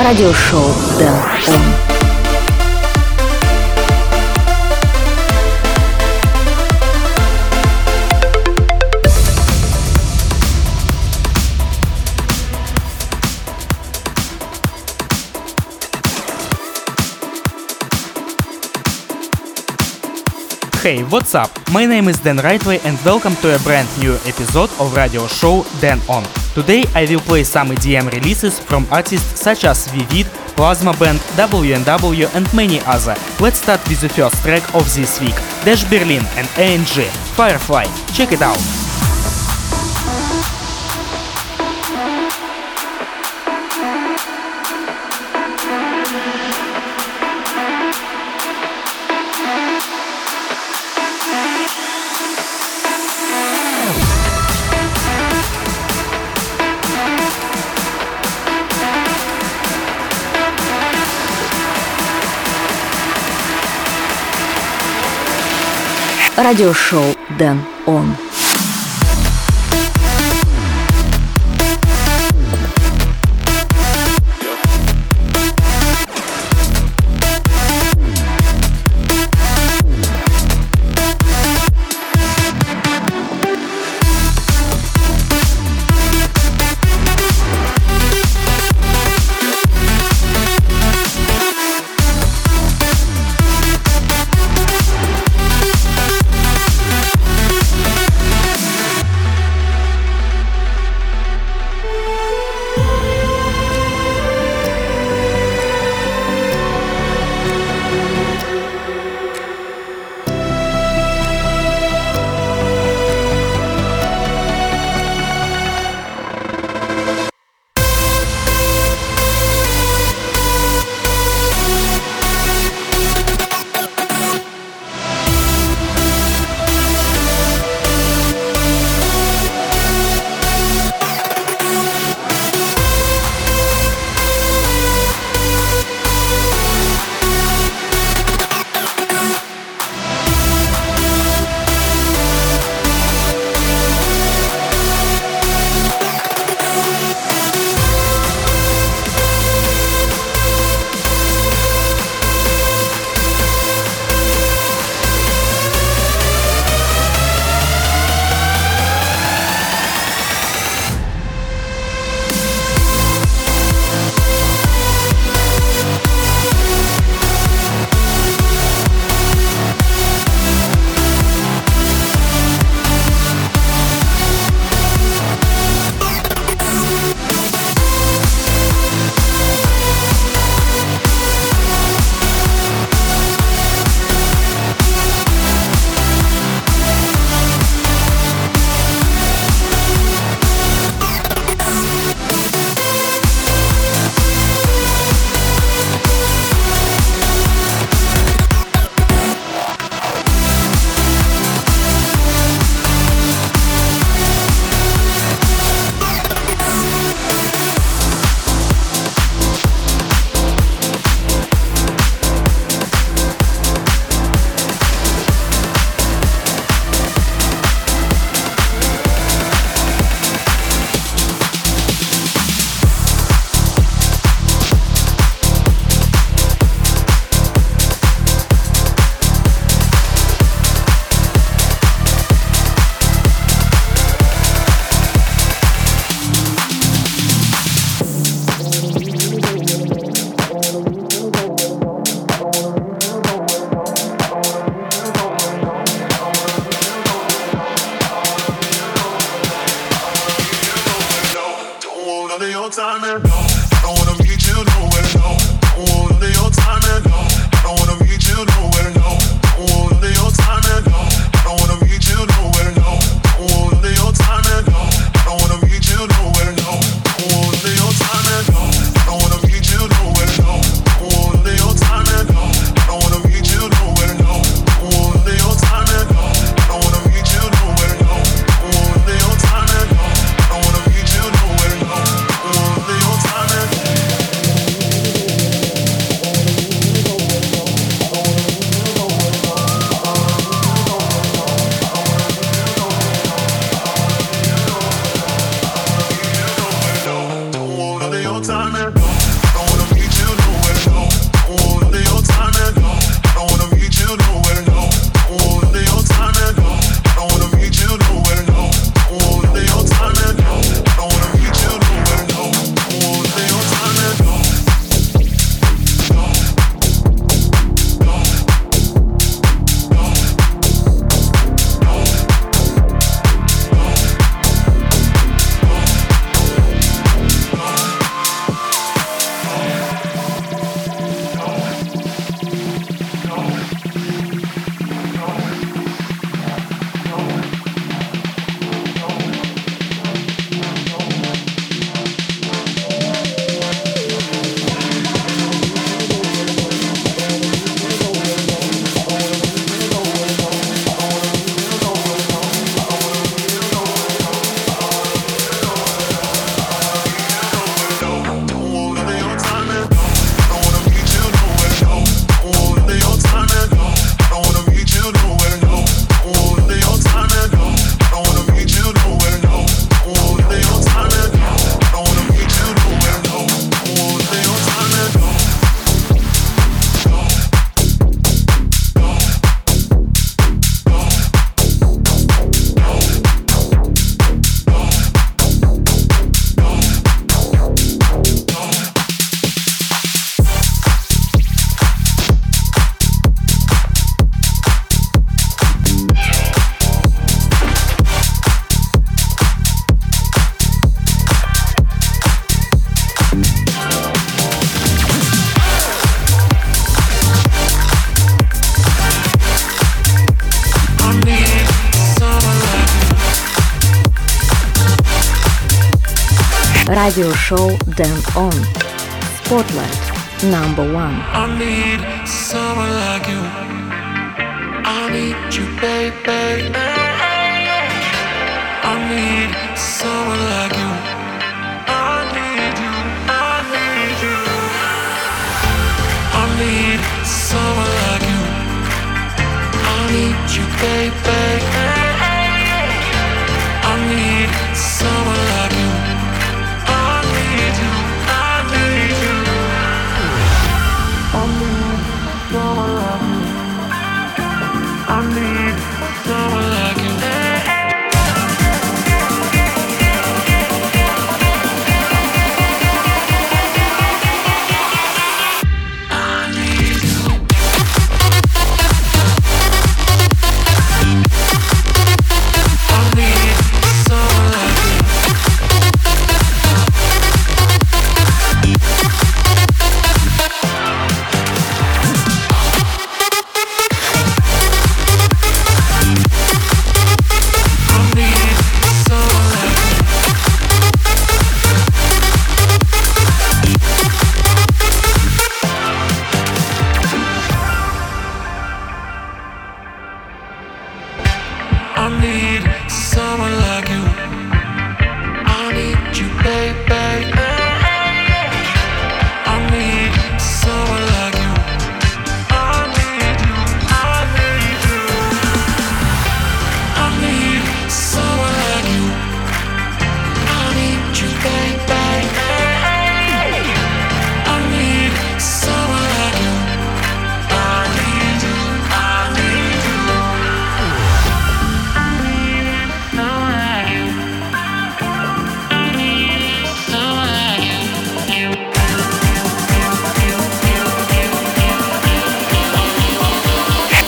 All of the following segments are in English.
радиошоу Дэн Он. Hey, what's up? My name is Dan Rightway and welcome to a brand new episode of radio show Dan On. Today I will play some EDM releases from artists such as Vivid, Plasma Band, WNW and many other. Let's start with the first track of this week, Dash Berlin and ANG, Firefly. Check it out. Радиошоу Дэн Он. Радиошоу Дэн Он. Spotlight. Number one. I need someone like you. I need you, baby. I need someone like you. I need you. I need you. I need someone like you. I need you, baby.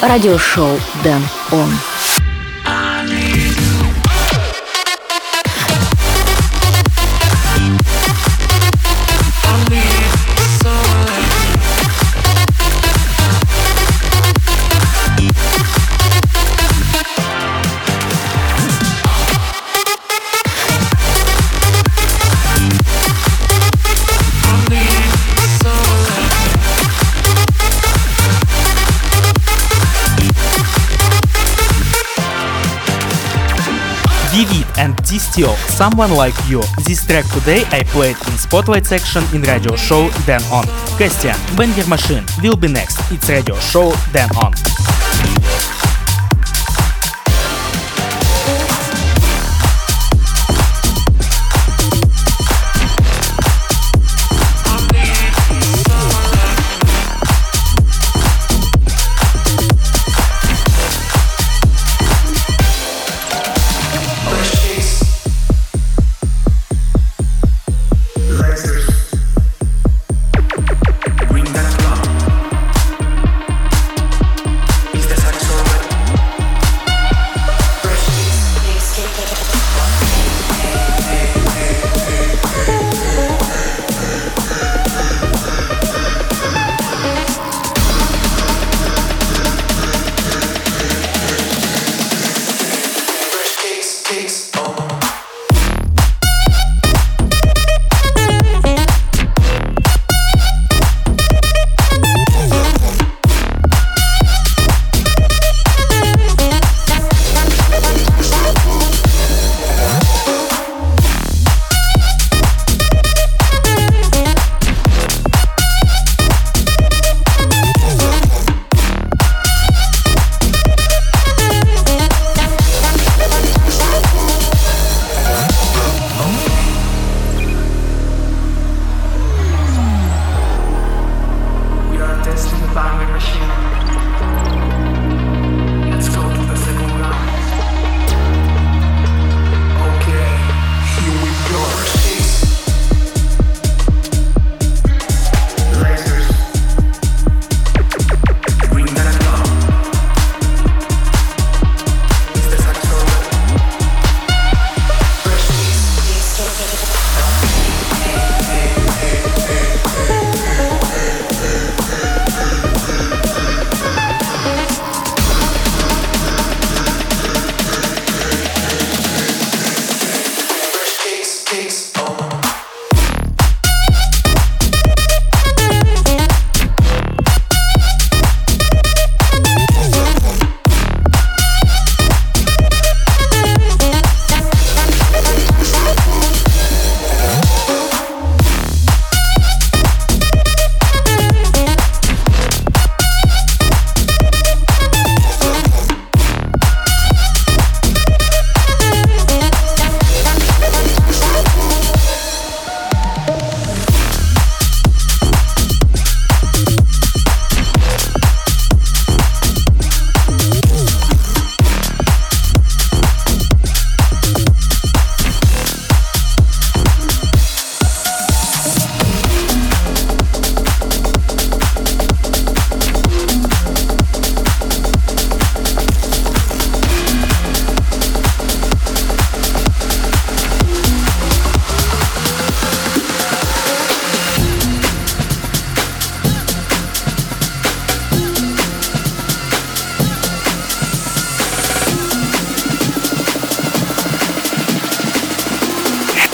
Радиошоу Дэн Он. And Someone Like You. This track today I played in Spotlight section in radio show Dan On. Christian, Banger Machine will be next. It's radio show Dan On.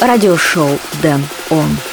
Радиошоу Дэн Он.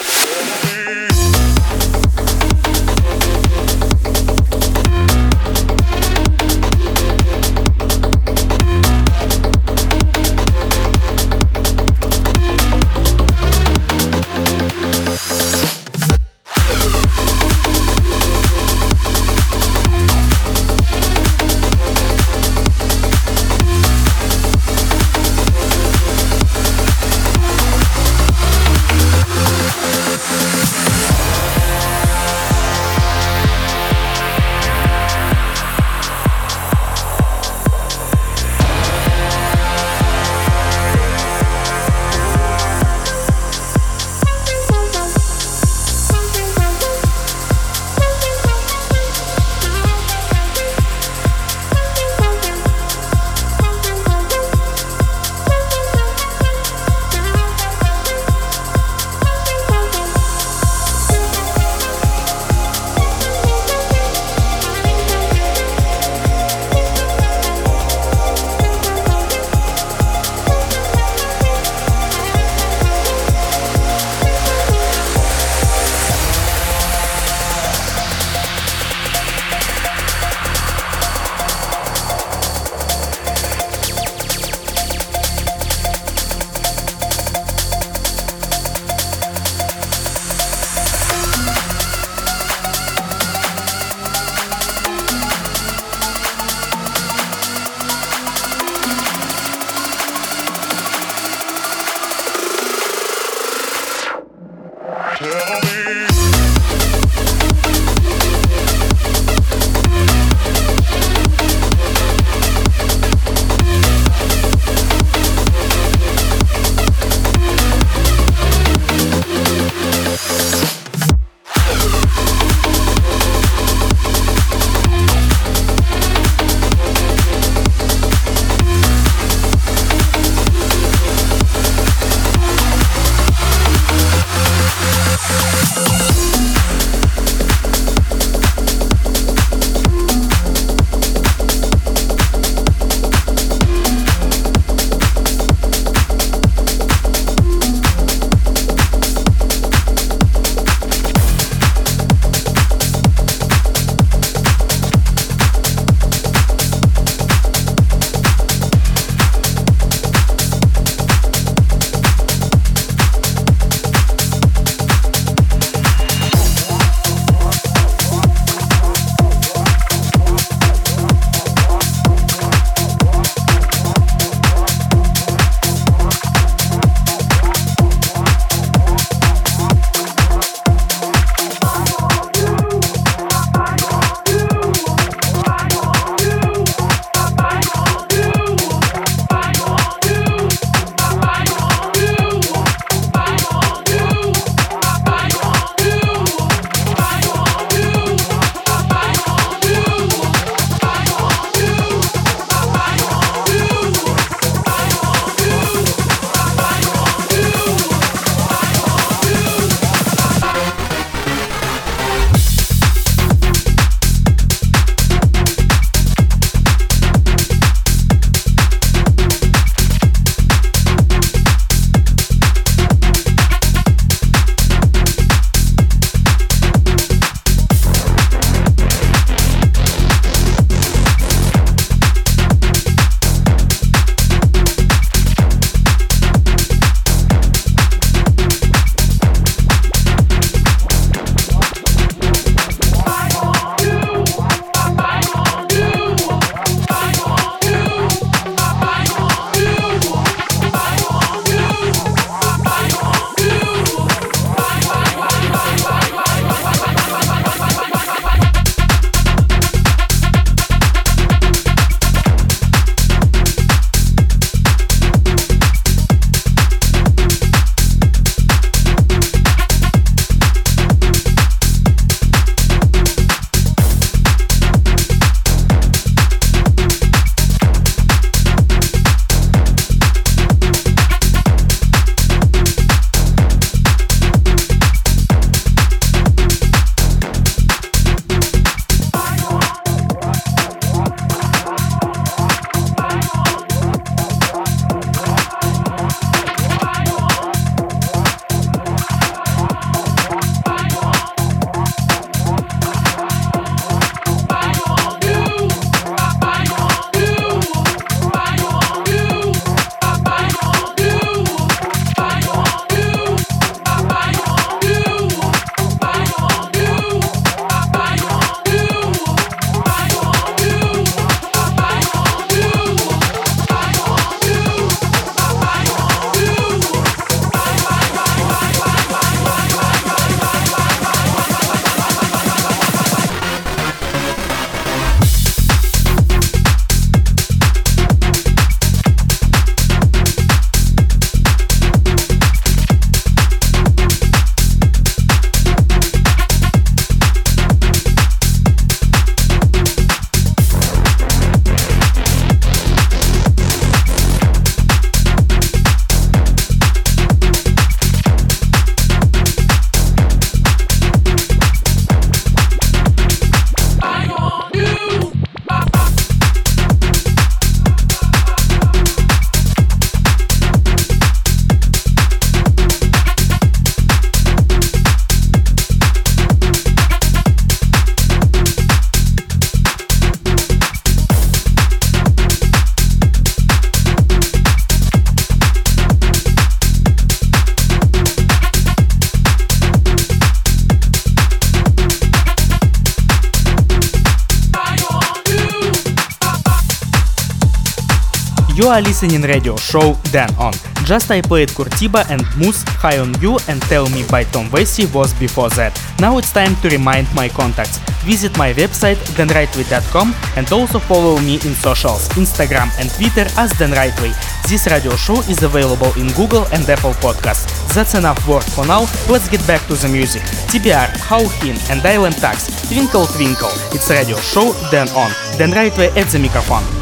You are listening radio show Dan On. Just I played Curtiba and Moose High on You and Tell Me by Tom Vesey was before that. Now it's time to remind my contacts. Visit my website danrightway.com and also follow me in socials, Instagram and Twitter as Dan Rightway. This radio show is available in Google and Apple Podcasts. That's enough word for now, let's get back to the music. TBR, Hauhin and Island Tax, Twinkle Twinkle. It's radio show Dan On. Dan Rightway at the microphone.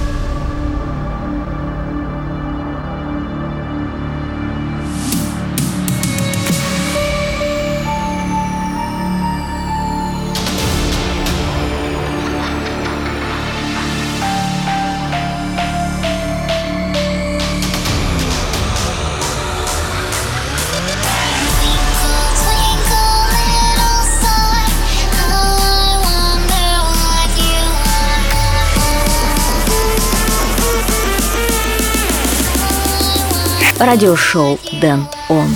Радиошоу Дэн Он.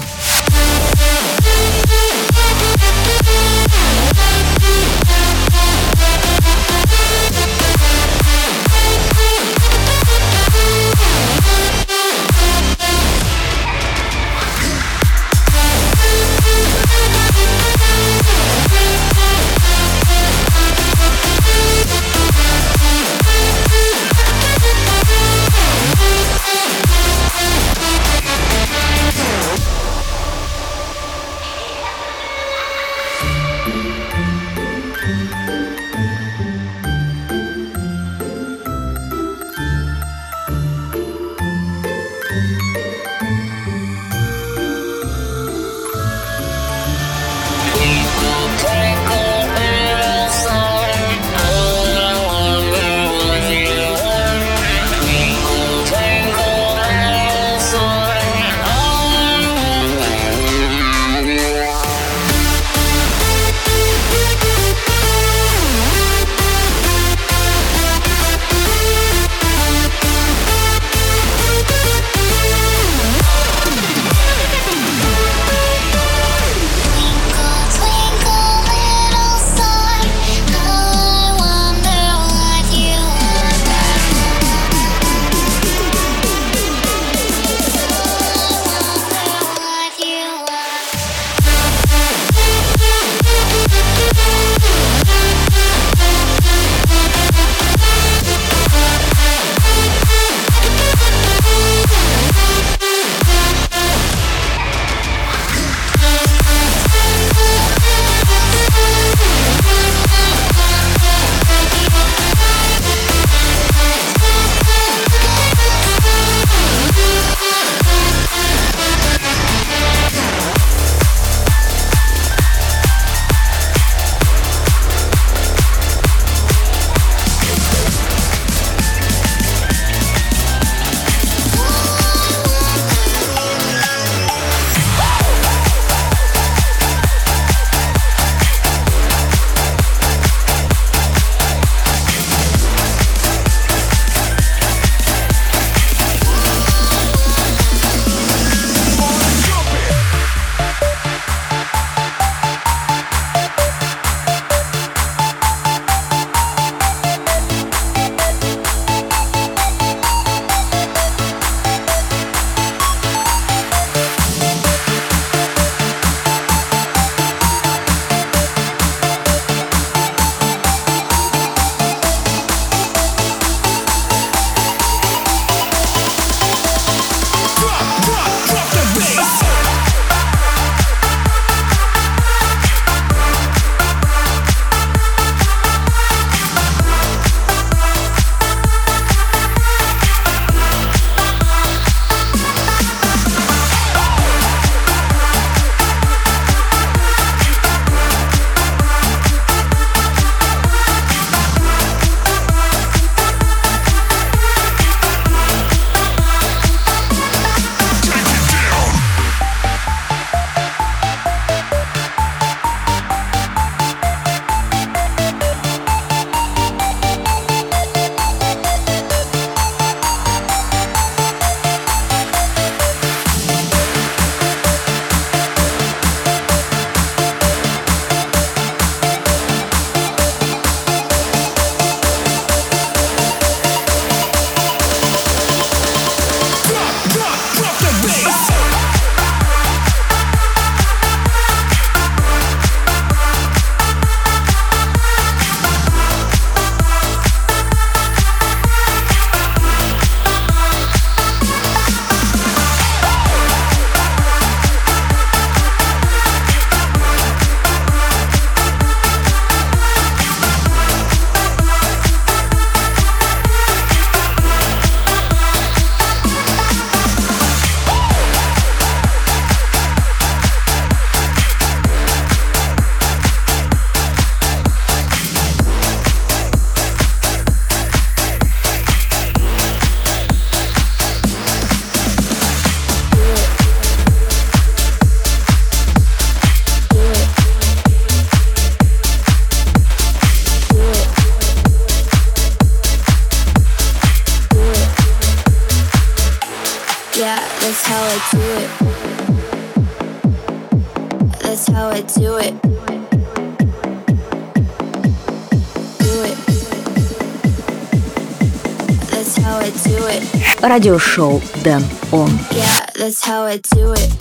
радиошоу Дэн Он. Yeah, that's how I do it.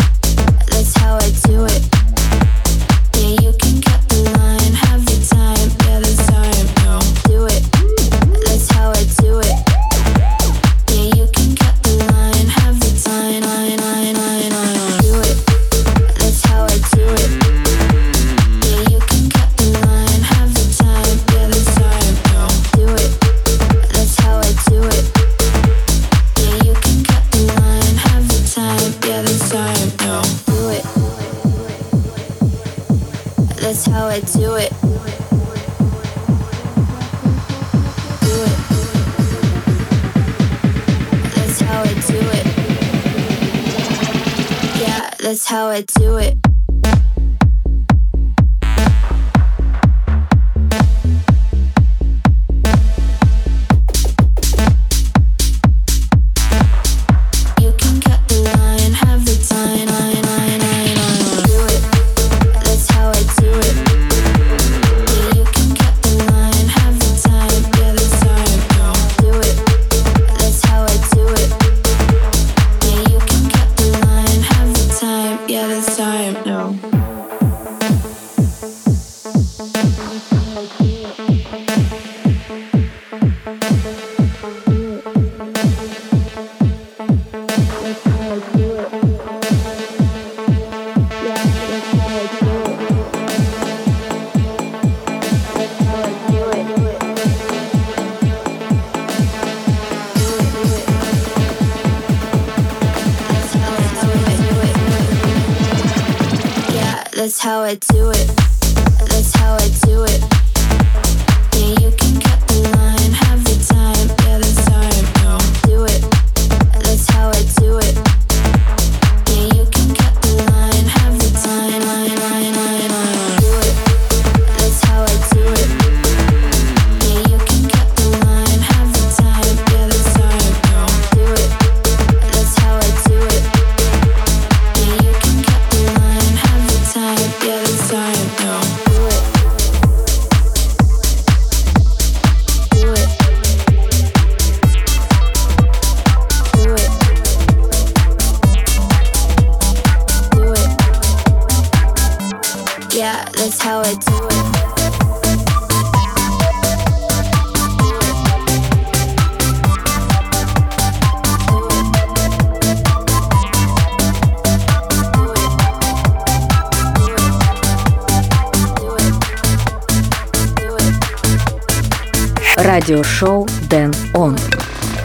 радиошоу Дэн Он.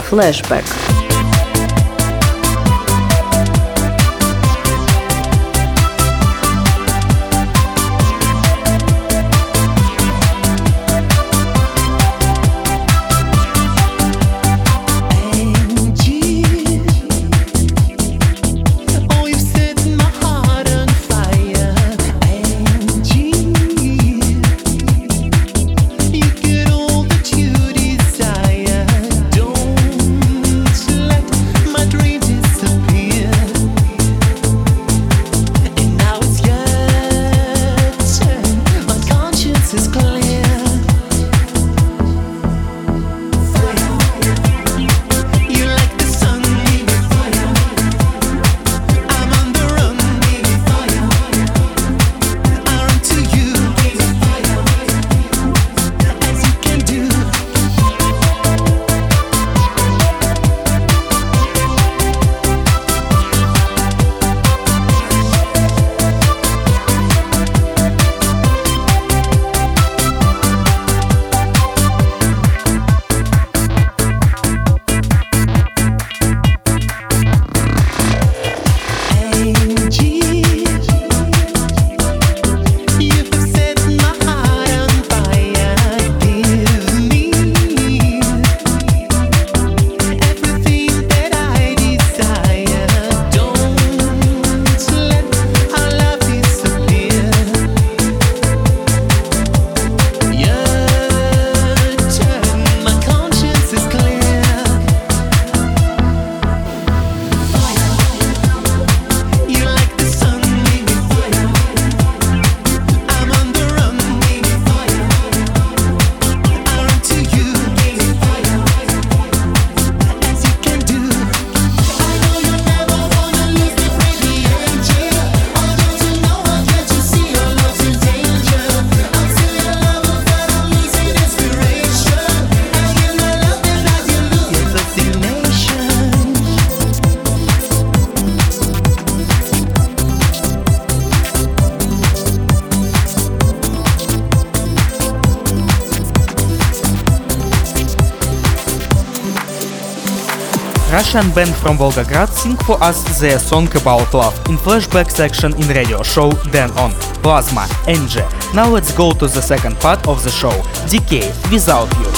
Флэшбэк. Russian band from Volgograd sing for us their song about love in flashback section in radio show Dan On, Plasma, Angel. Now let's go to the second part of the show, Decay, Without You.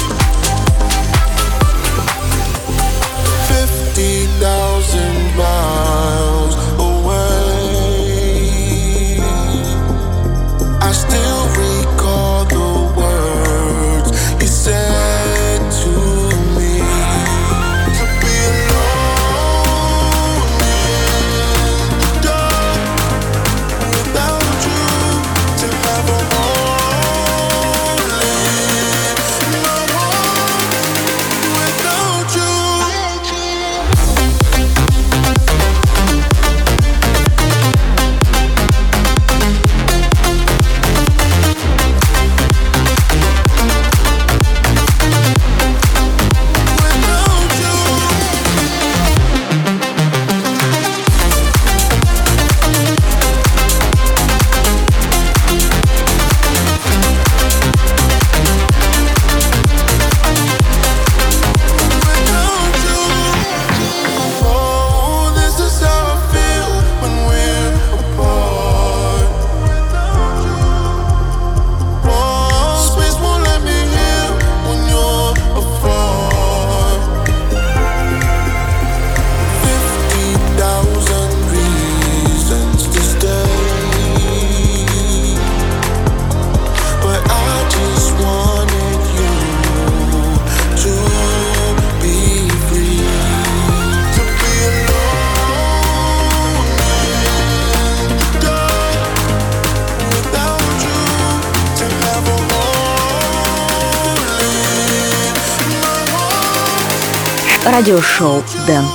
радиошоу «Дэн».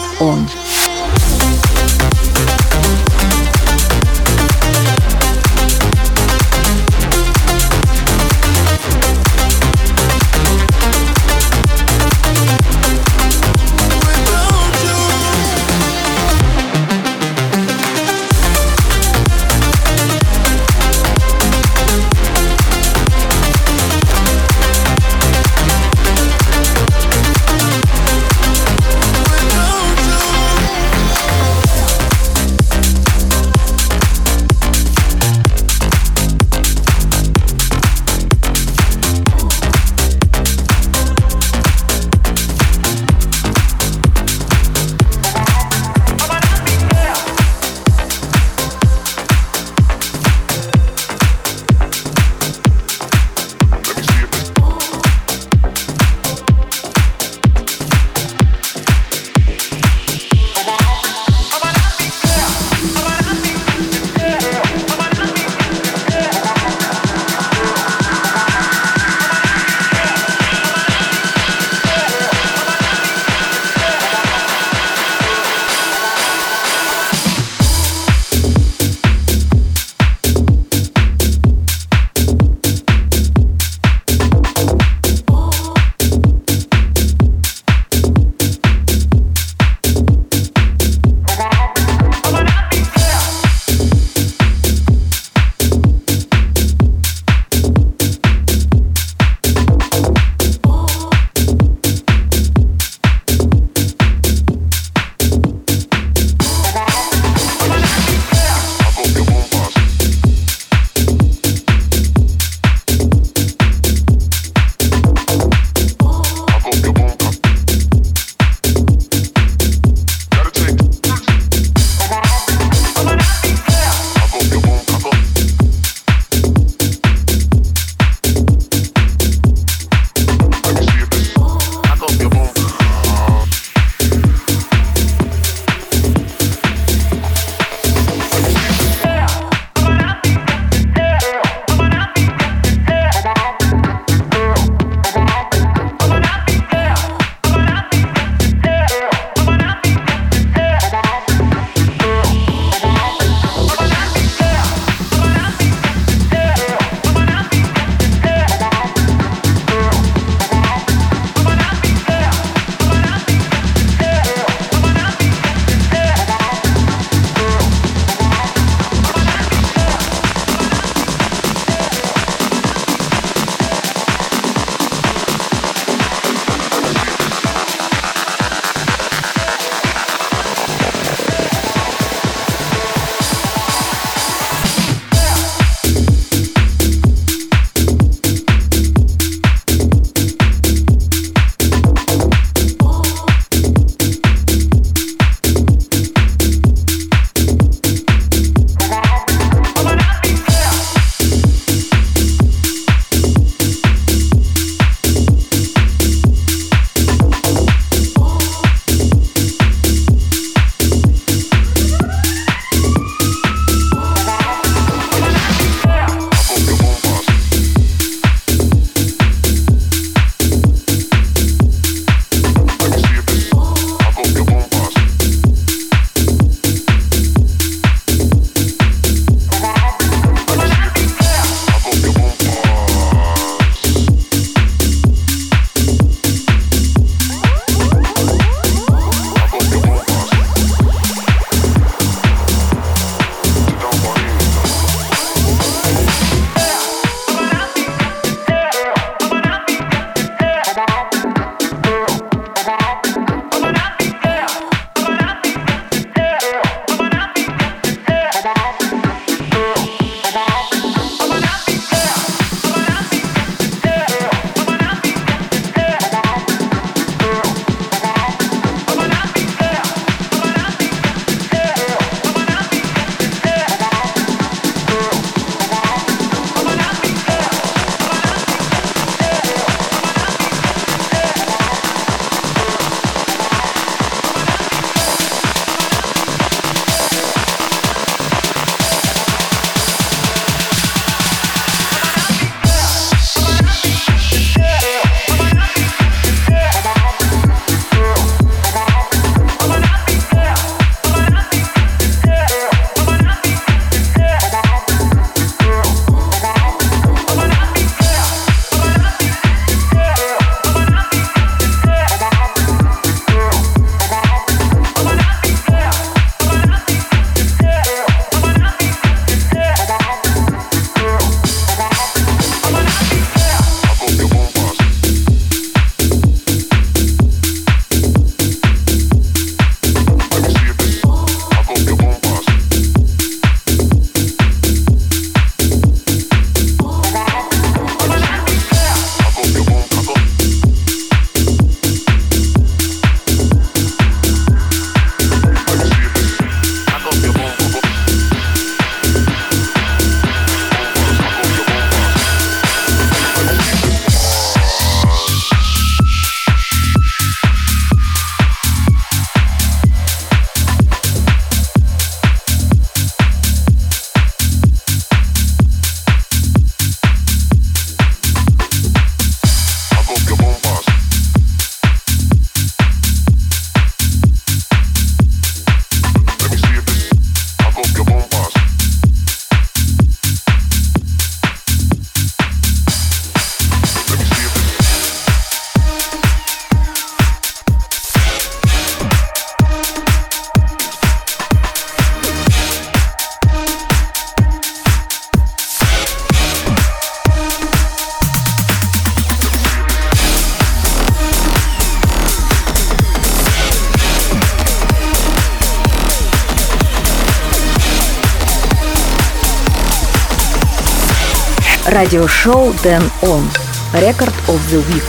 радиошоу Dan On Record of the Week.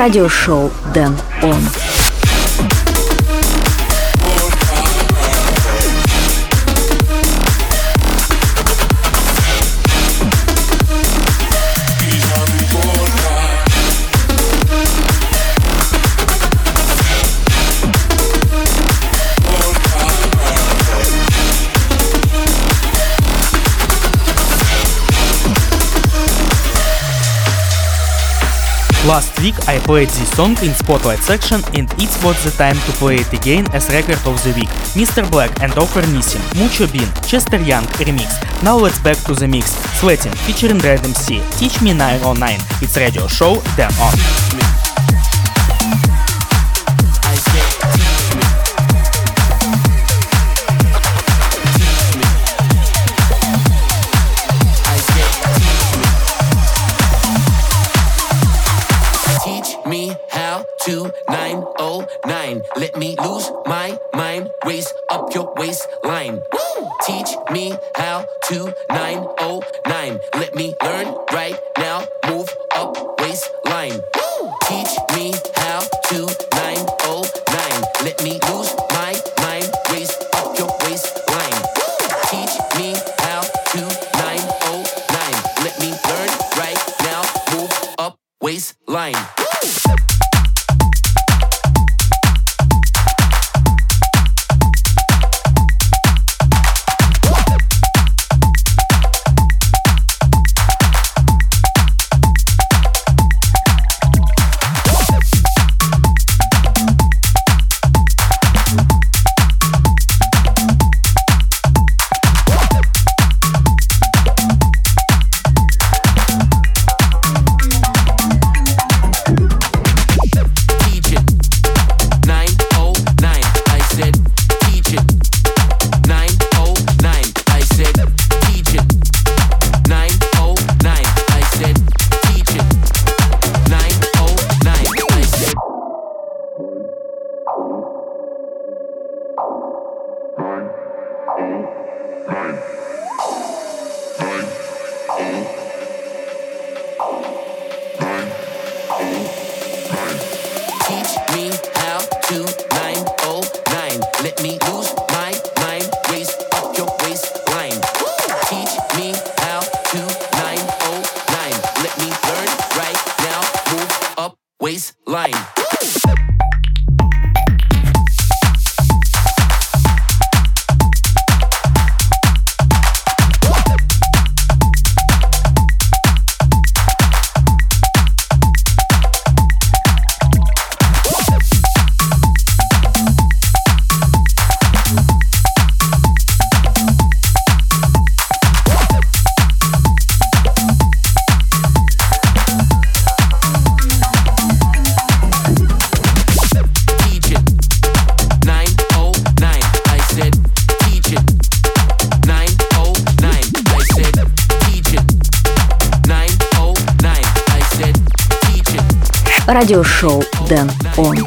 радиошоу «Дэн Он». Last week I played this song in spotlight section and it was the time to play it again as record of the week. Mr. Black and Offer Nissim, Mucho Bean, Chester Young remix. Now let's back to the mix. Sweating featuring Red MC, Teach Me 909. It's radio show, Dan On. Teach me how to 909. радиошоу Дэн Он.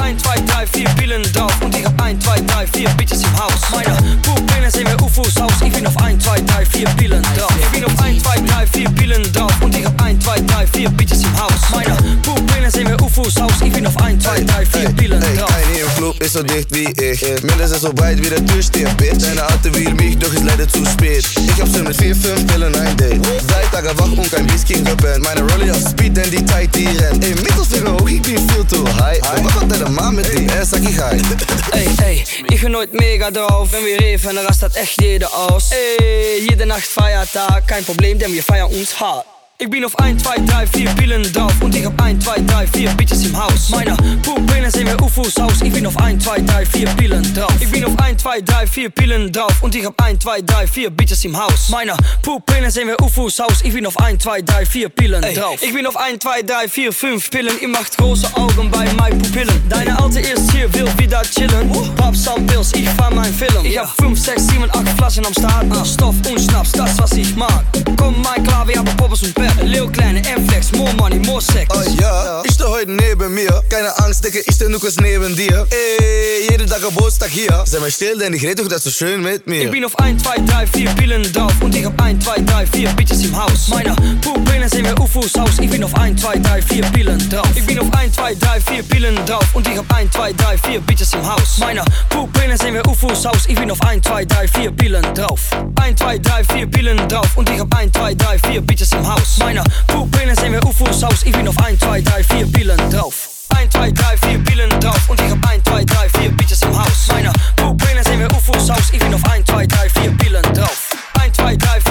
1, 2, 3, 4 Pillen drauf und ich hab 1, 2, 3, 4 Bitches im Haus. Meine Pupillen sehen wir UFOs aus. Ich bin auf 1, 2, 3, 4 Pillen drauf. Ich bin auf 1, 2, 3, 4 Pillen drauf und ich hab 1, 2, 3, 4 Bitches im Haus. Meine Pupillen sehen wir UFOs aus. Ich bin auf 1, 2, 3, 4 Pillen Ey, drauf. hier im Club ist so dicht wie ich. Mindestens so breit wie der Türsteher, Bitch. Deine Alte will mich, doch ist leider zu spät. Ich hab schon mit 4, 5 Pillen ein Date. Drei Tage wach und kein Whisky gepennt. Meine Rolli auf Speed, denn die Zeit die rennt. Ey, Mittelfinger hoch, ich bin viel zu high. Und was hat der Mann mit die? Er sag ich hi. Ey, ey, ich bin nooit mega drauf. Wenn wir reven, dann rastet echt jeder aus. Ey, jede Nacht Feiertag, kein Problem, denn wir feiern uns hart. Ich bin auf 1, 2, 3, 4 Pillen drauf und ich hab 1, 2, 3, 4 Bitches im Haus. Meine Pupillen sehen wir UFOs aus. Ich bin auf 1, 2, 3, 4 Pillen drauf. Ich bin auf 1, 2, 3, 4 Pillen drauf und ich hab 1, 2, 3, 4 Bitches im Haus. Meine Pupillen sehen wir UFOs aus. Ich bin auf 1, 2, 3, 4 Pillen drauf. Ich bin auf 1, 2, 3, 4, 5 Pillen. Ihr macht große Augen bei meinen Pupillen. Deine Alte ist hier, will wieder chillen. Pop some Pills, ich fahr mein Film. Ich hab 5, 6, 7, 8 Flaschen am Start. Stoff und Schnaps, das was ich mag. Komm mal klar, wir haben Poppers und Pep. Lil Kleine, M-Flex, more money, more sex. Oh ja, ich steh heute neben mir. Keine Angst, Dicke, ich steh nur kurz neben dir. Ey, jede Tag Geburtstag hier. Sei mal still, denn ich red doch das so schön mit mir. Ich bin auf 1, 2, 3, 4 Pillen drauf und ich hab 1, 2, 3, 4 Bitches im Haus. Meine Pupillen sehen wir UFOs aus. Ich bin auf 1, 2, 3, 4 Pillen drauf. Ich bin auf 1, 2, 3, 4 Pillen drauf und ich hab 1, 2, 3, 4 Bitches im Haus. Meine Pupillen sehen wir UFOs aus. Ich bin auf 1, 2, 3, 4 Pillen drauf. 1, 2, 3, 4 Pillen drauf und ich hab 1, 2, 3, 4 Bitches im Haus. Meine Pupillen sehen wir UFOs aus. Ich bin auf 1, 2, 3, 4 Pillen drauf. 1, 2, 3, 4 Pillen drauf und ich hab 1, 2, 3, 4 Bitches im Haus. Meine Pupillen sehen wir UFOs aus. Ich bin auf 1, 2, 3, 4 Pillen drauf. 1, 2, 3,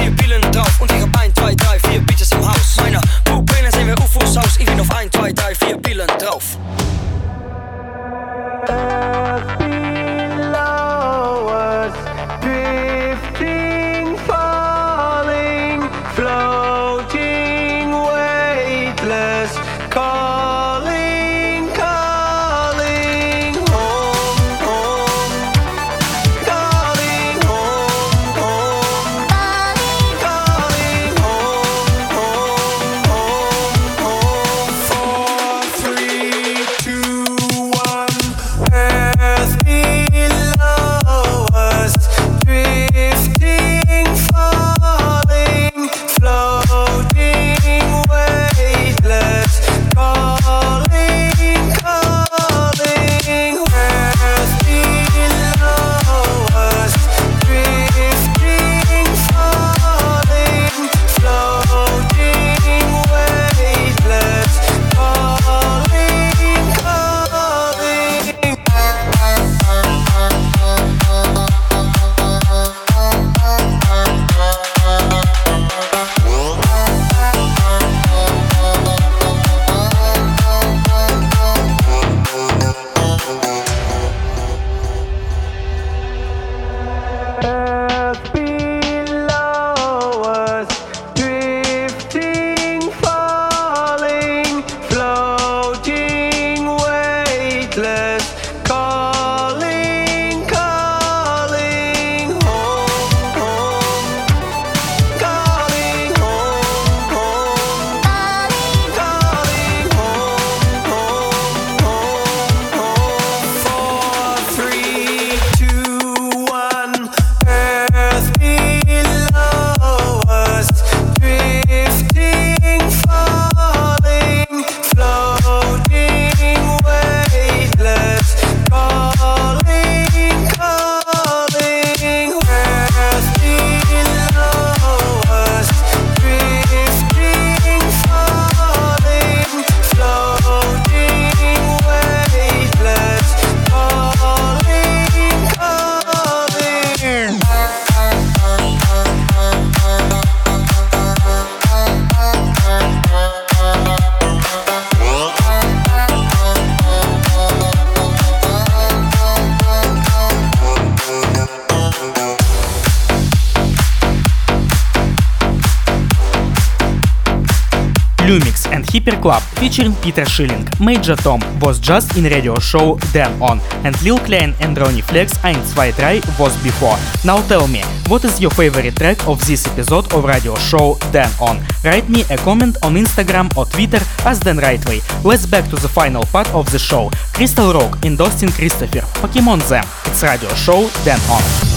Lumix and and Hyper Club featuring Peter Schilling, Major Tom was just in radio show Dan On, and Lil Kleine and Ronnie Flex Ein zwei drei was before. Now tell me, what is your favorite track of this episode of radio show Dan On? Write me a comment on Instagram or Twitter as Dan Rightway. Let's back to the final part of the show. Crystal Rock and Dustin Christopher, Pokemon Them. It's radio show Dan On.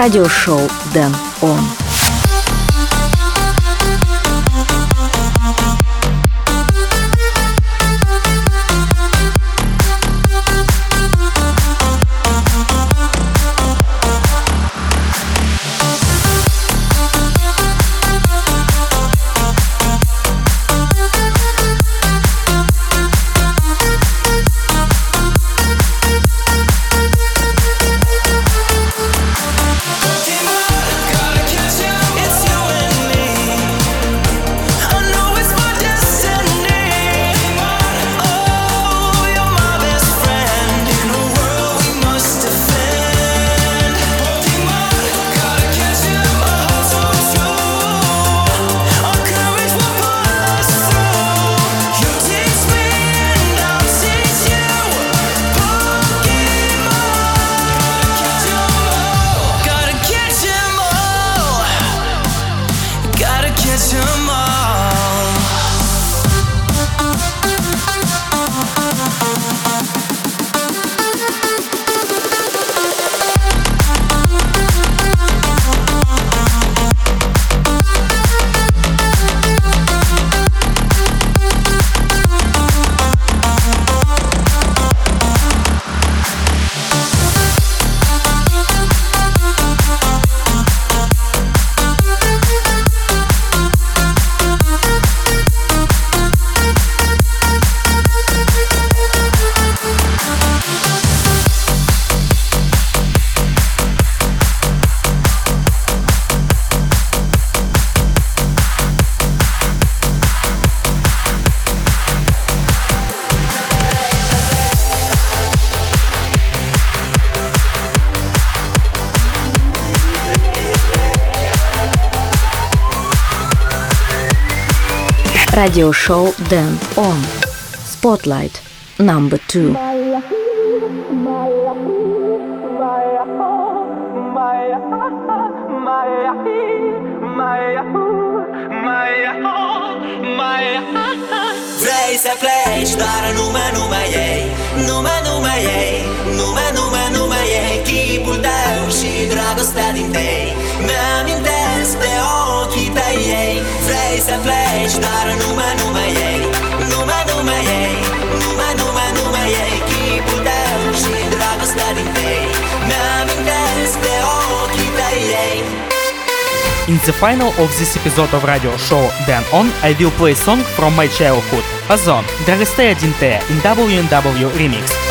Радиошоу Дэн Он. Radio show Dan On Spotlight number two. Vrei să pleci, dar nume, nume ei. Nume, nume ei Nume, nume, nume ei. Chipul tău și dragostea din tei. Mi-amintesc de ochii tăi ei. Vrei să pleci, dar nume, nume ei. Nume, nume ei Nume, nume, nume ei. Chipul tău și dragostea din tei. Mi-amintesc de ochii tăi ei In the final of this episode of radio show Dan On, I will play song from my childhood, O-Zone, Dragostea Din Tei in W&W remix.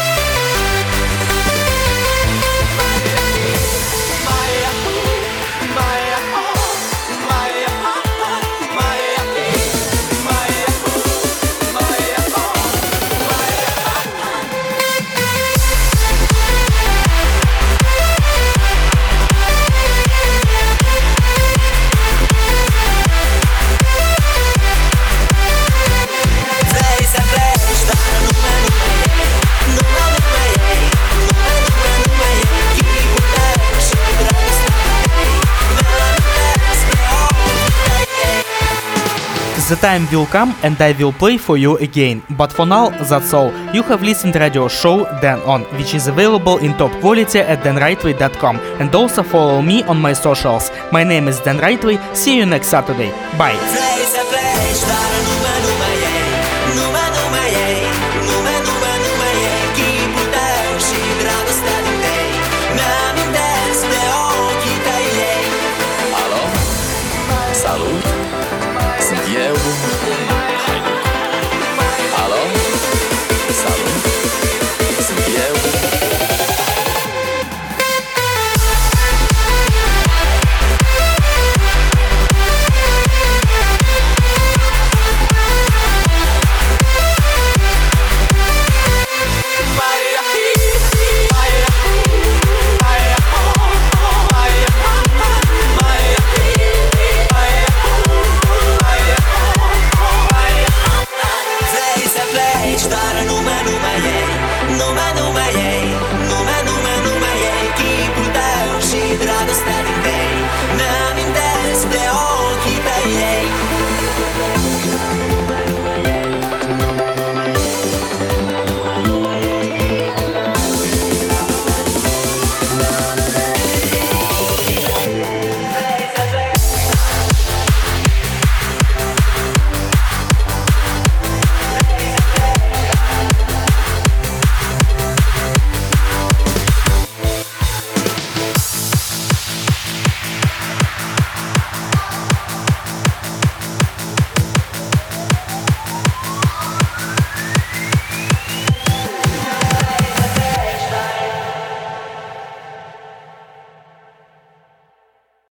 The time will come and I will play for you again. But for now, that's all. You have listened to radio show Dan On, which is available in top quality at danrightway.com and also follow me on my socials. My name is Dan Rightway. See you next Saturday. Bye.